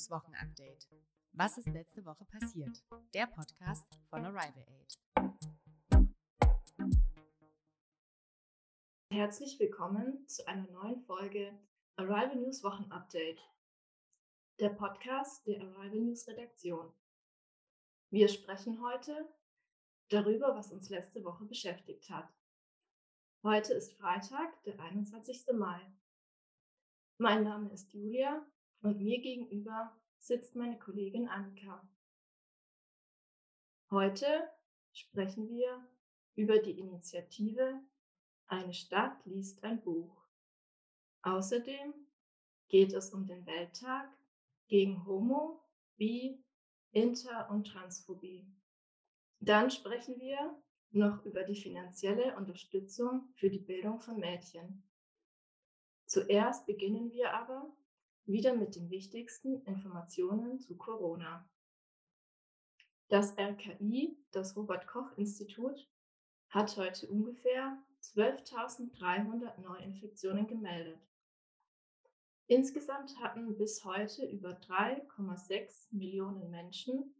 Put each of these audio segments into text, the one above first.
News Wochen Update. Was ist letzte Woche passiert? Der Podcast von Arrival Aid. Herzlich willkommen zu einer neuen Folge Arrival News Wochen Update. Der Podcast der Arrival News Redaktion. Wir sprechen heute darüber, was uns letzte Woche beschäftigt hat. Heute ist Freitag, der 21. Mai. Mein Name ist Julia und mir gegenüber sitzt meine Kollegin Annika. Heute sprechen wir über die Initiative Eine Stadt liest ein Buch. Außerdem geht es um den Welttag gegen Homo, Bi, Inter- und Transphobie. Dann sprechen wir noch über die finanzielle Unterstützung für die Bildung von Mädchen. Zuerst beginnen wir aber wieder mit den wichtigsten Informationen zu Corona. Das RKI, das Robert Koch Institut, hat heute ungefähr 12.300 Neuinfektionen gemeldet. Insgesamt hatten bis heute über 3,6 Millionen Menschen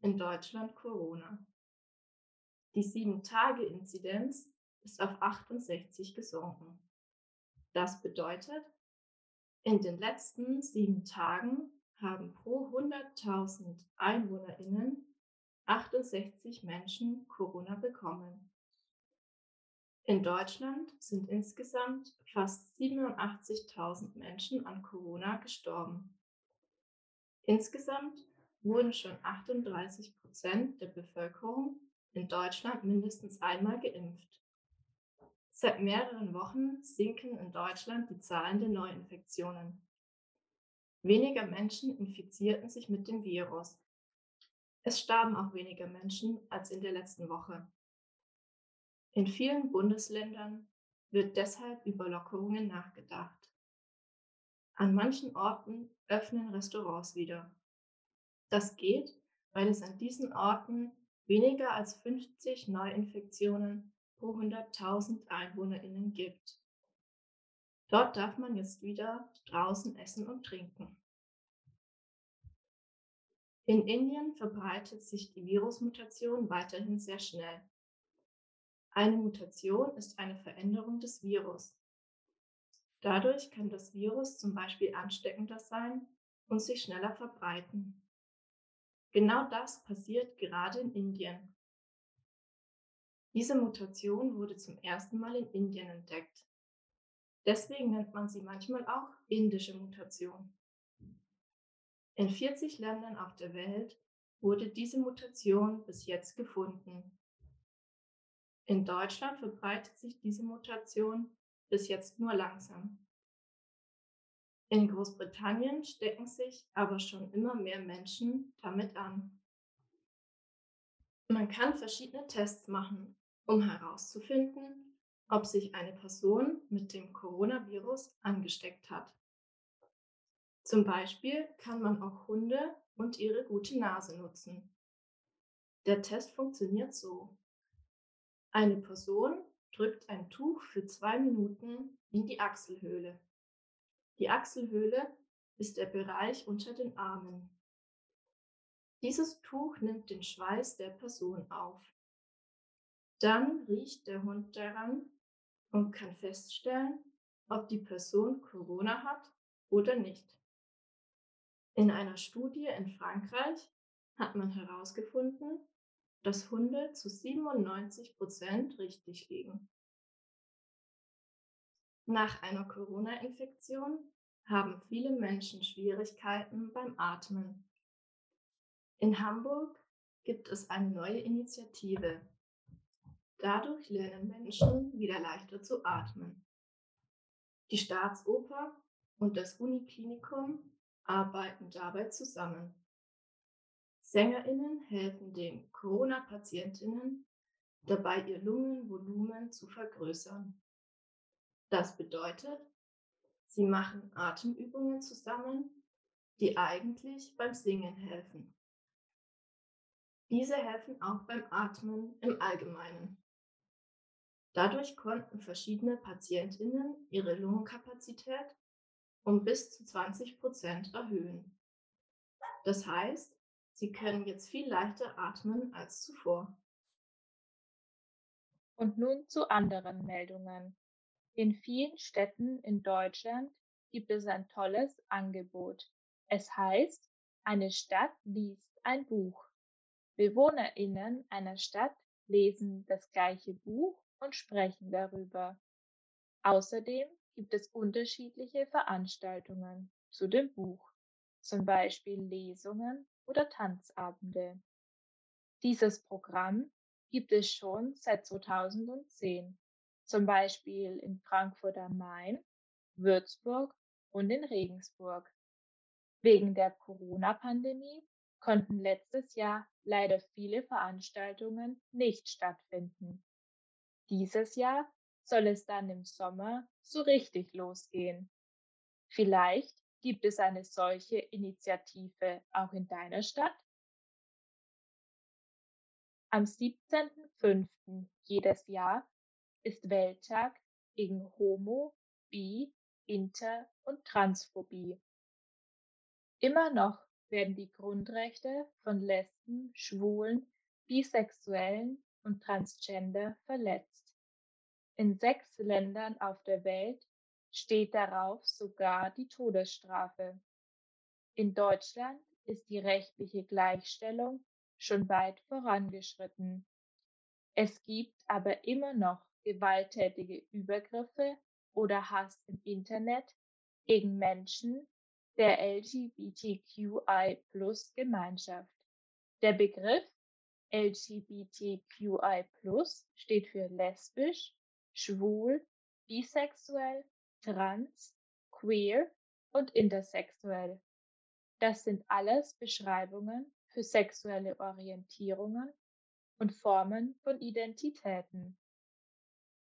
in Deutschland Corona. Die 7-Tage-Inzidenz ist auf 68 gesunken. Das bedeutet, in den letzten sieben Tagen haben pro 100.000 EinwohnerInnen 68 Menschen Corona bekommen. In Deutschland sind insgesamt fast 87.000 Menschen an Corona gestorben. Insgesamt wurden schon 38 Prozent der Bevölkerung in Deutschland mindestens einmal geimpft. Seit mehreren Wochen sinken in Deutschland die Zahlen der Neuinfektionen. Weniger Menschen infizierten sich mit dem Virus. Es starben auch weniger Menschen als in der letzten Woche. In vielen Bundesländern wird deshalb über Lockerungen nachgedacht. An manchen Orten öffnen Restaurants wieder. Das geht, weil es an diesen Orten weniger als 50 Neuinfektionen pro 100.000 EinwohnerInnen gibt. Dort darf man jetzt wieder draußen essen und trinken. In Indien verbreitet sich die Virusmutation weiterhin sehr schnell. Eine Mutation ist eine Veränderung des Virus. Dadurch kann das Virus zum Beispiel ansteckender sein und sich schneller verbreiten. Genau das passiert gerade in Indien. Diese Mutation wurde zum ersten Mal in Indien entdeckt. Deswegen nennt man sie manchmal auch indische Mutation. In 40 Ländern auf der Welt wurde diese Mutation bis jetzt gefunden. In Deutschland verbreitet sich diese Mutation bis jetzt nur langsam. In Großbritannien stecken sich aber schon immer mehr Menschen damit an. Man kann verschiedene Tests machen, um herauszufinden, ob sich eine Person mit dem Coronavirus angesteckt hat. Zum Beispiel kann man auch Hunde und ihre gute Nase nutzen. Der Test funktioniert so. Eine Person drückt ein Tuch für zwei Minuten in die Achselhöhle. Die Achselhöhle ist der Bereich unter den Armen. Dieses Tuch nimmt den Schweiß der Person auf. Dann riecht der Hund daran und kann feststellen, ob die Person Corona hat oder nicht. In einer Studie in Frankreich hat man herausgefunden, dass Hunde zu 97 Prozent richtig liegen. Nach einer Corona-Infektion haben viele Menschen Schwierigkeiten beim Atmen. In Hamburg gibt es eine neue Initiative, Dadurch lernen Menschen wieder leichter zu atmen. Die Staatsoper und das Uniklinikum arbeiten dabei zusammen. Sängerinnen helfen den Corona-Patientinnen dabei, ihr Lungenvolumen zu vergrößern. Das bedeutet, sie machen Atemübungen zusammen, die eigentlich beim Singen helfen. Diese helfen auch beim Atmen im Allgemeinen. Dadurch konnten verschiedene Patientinnen ihre Lungenkapazität um bis zu 20 Prozent erhöhen. Das heißt, Sie können jetzt viel leichter atmen als zuvor. Und nun zu anderen Meldungen. In vielen Städten in Deutschland gibt es ein tolles Angebot. Es heißt, eine Stadt liest ein Buch. BewohnerInnen einer Stadt lesen das gleiche Buch und sprechen darüber. Außerdem gibt es unterschiedliche Veranstaltungen zu dem Buch, zum Beispiel Lesungen oder Tanzabende. Dieses Programm gibt es schon seit 2010, zum Beispiel in Frankfurt am Main, Würzburg und in Regensburg. Wegen der Corona-Pandemie konnten letztes Jahr leider viele Veranstaltungen nicht stattfinden. Dieses Jahr soll es dann im Sommer so richtig losgehen. Vielleicht gibt es eine solche Initiative auch in deiner Stadt? Am 17.05. jedes Jahr ist Welttag gegen Homo, Bi, Inter und Transphobie. Immer noch werden die Grundrechte von Lesben, Schwulen, Bisexuellen und Transgender verletzt. In sechs Ländern auf der Welt steht darauf sogar die Todesstrafe. In Deutschland ist die rechtliche Gleichstellung schon weit vorangeschritten. Es gibt aber immer noch gewalttätige Übergriffe oder Hass im Internet gegen Menschen der LGBTQI-Gemeinschaft. Der Begriff LGBTQI steht für lesbisch, schwul, bisexuell, trans, queer und intersexuell. Das sind alles Beschreibungen für sexuelle Orientierungen und Formen von Identitäten.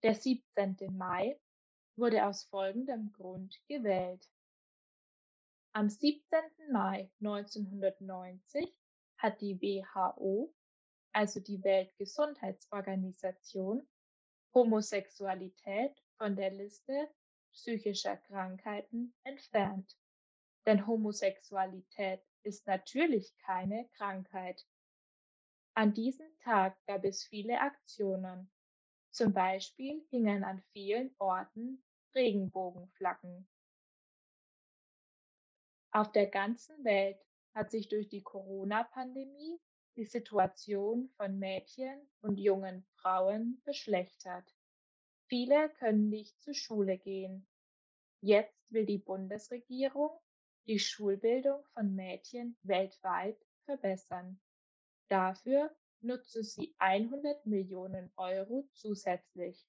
Der 17. Mai wurde aus folgendem Grund gewählt. Am 17. Mai 1990 hat die WHO, also die Weltgesundheitsorganisation, Homosexualität von der Liste psychischer Krankheiten entfernt. Denn Homosexualität ist natürlich keine Krankheit. An diesem Tag gab es viele Aktionen. Zum Beispiel hingen an vielen Orten Regenbogenflaggen. Auf der ganzen Welt hat sich durch die Corona-Pandemie die Situation von Mädchen und jungen Frauen verschlechtert. Viele können nicht zur Schule gehen. Jetzt will die Bundesregierung die Schulbildung von Mädchen weltweit verbessern. Dafür nutzen sie 100 Millionen Euro zusätzlich.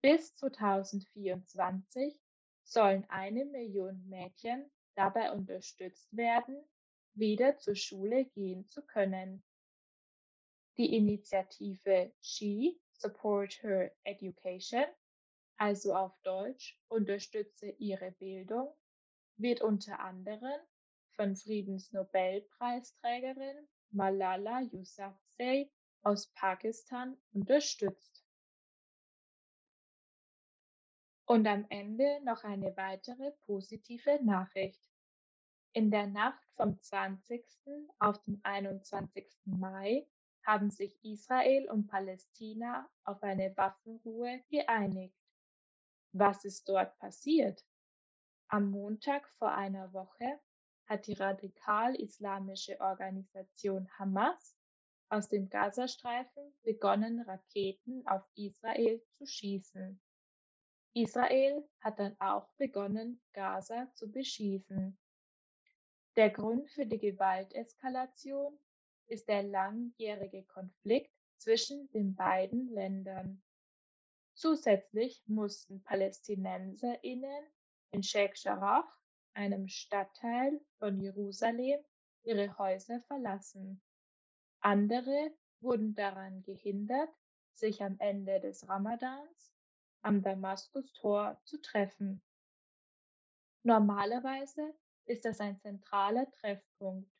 Bis 2024 sollen eine Million Mädchen dabei unterstützt werden, wieder zur Schule gehen zu können. Die Initiative She Support Her Education, also auf Deutsch Unterstütze ihre Bildung, wird unter anderem von Friedensnobelpreisträgerin Malala Yousafzai aus Pakistan unterstützt. Und am Ende noch eine weitere positive Nachricht. In der Nacht vom 20. auf den 21. Mai haben sich Israel und Palästina auf eine Waffenruhe geeinigt. Was ist dort passiert? Am Montag vor einer Woche hat die radikal-islamische Organisation Hamas aus dem Gazastreifen begonnen, Raketen auf Israel zu schießen. Israel hat dann auch begonnen, Gaza zu beschießen. Der Grund für die Gewalteskalation ist der langjährige Konflikt zwischen den beiden Ländern. Zusätzlich mussten PalästinenserInnen in Sheikh Jarrah, einem Stadtteil von Jerusalem, ihre Häuser verlassen. Andere wurden daran gehindert, sich am Ende des Ramadans am Damaskustor zu treffen. Normalerweise ist das ein zentraler Treffpunkt.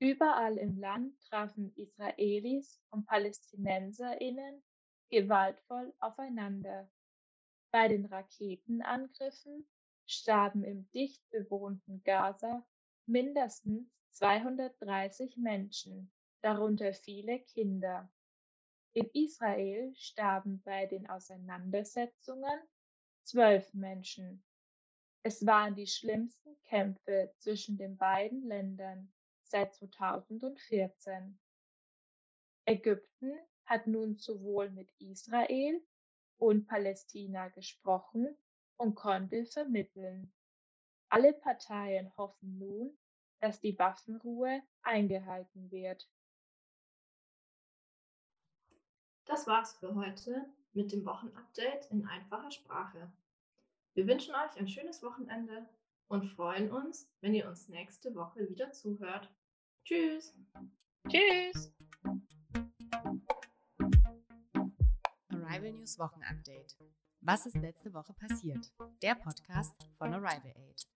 Überall im Land trafen Israelis und Palästinenserinnen gewaltvoll aufeinander. Bei den Raketenangriffen starben im dicht bewohnten Gaza mindestens 230 Menschen, darunter viele Kinder. In Israel starben bei den Auseinandersetzungen zwölf Menschen. Es waren die schlimmsten Kämpfe zwischen den beiden Ländern seit 2014. Ägypten hat nun sowohl mit Israel und Palästina gesprochen und konnte vermitteln. Alle Parteien hoffen nun, dass die Waffenruhe eingehalten wird. Das war's für heute mit dem Wochenupdate in einfacher Sprache. Wir wünschen euch ein schönes Wochenende und freuen uns, wenn ihr uns nächste Woche wieder zuhört. Tschüss. Tschüss. Arrival News Wochenupdate. Was ist letzte Woche passiert? Der Podcast von Arrival Aid.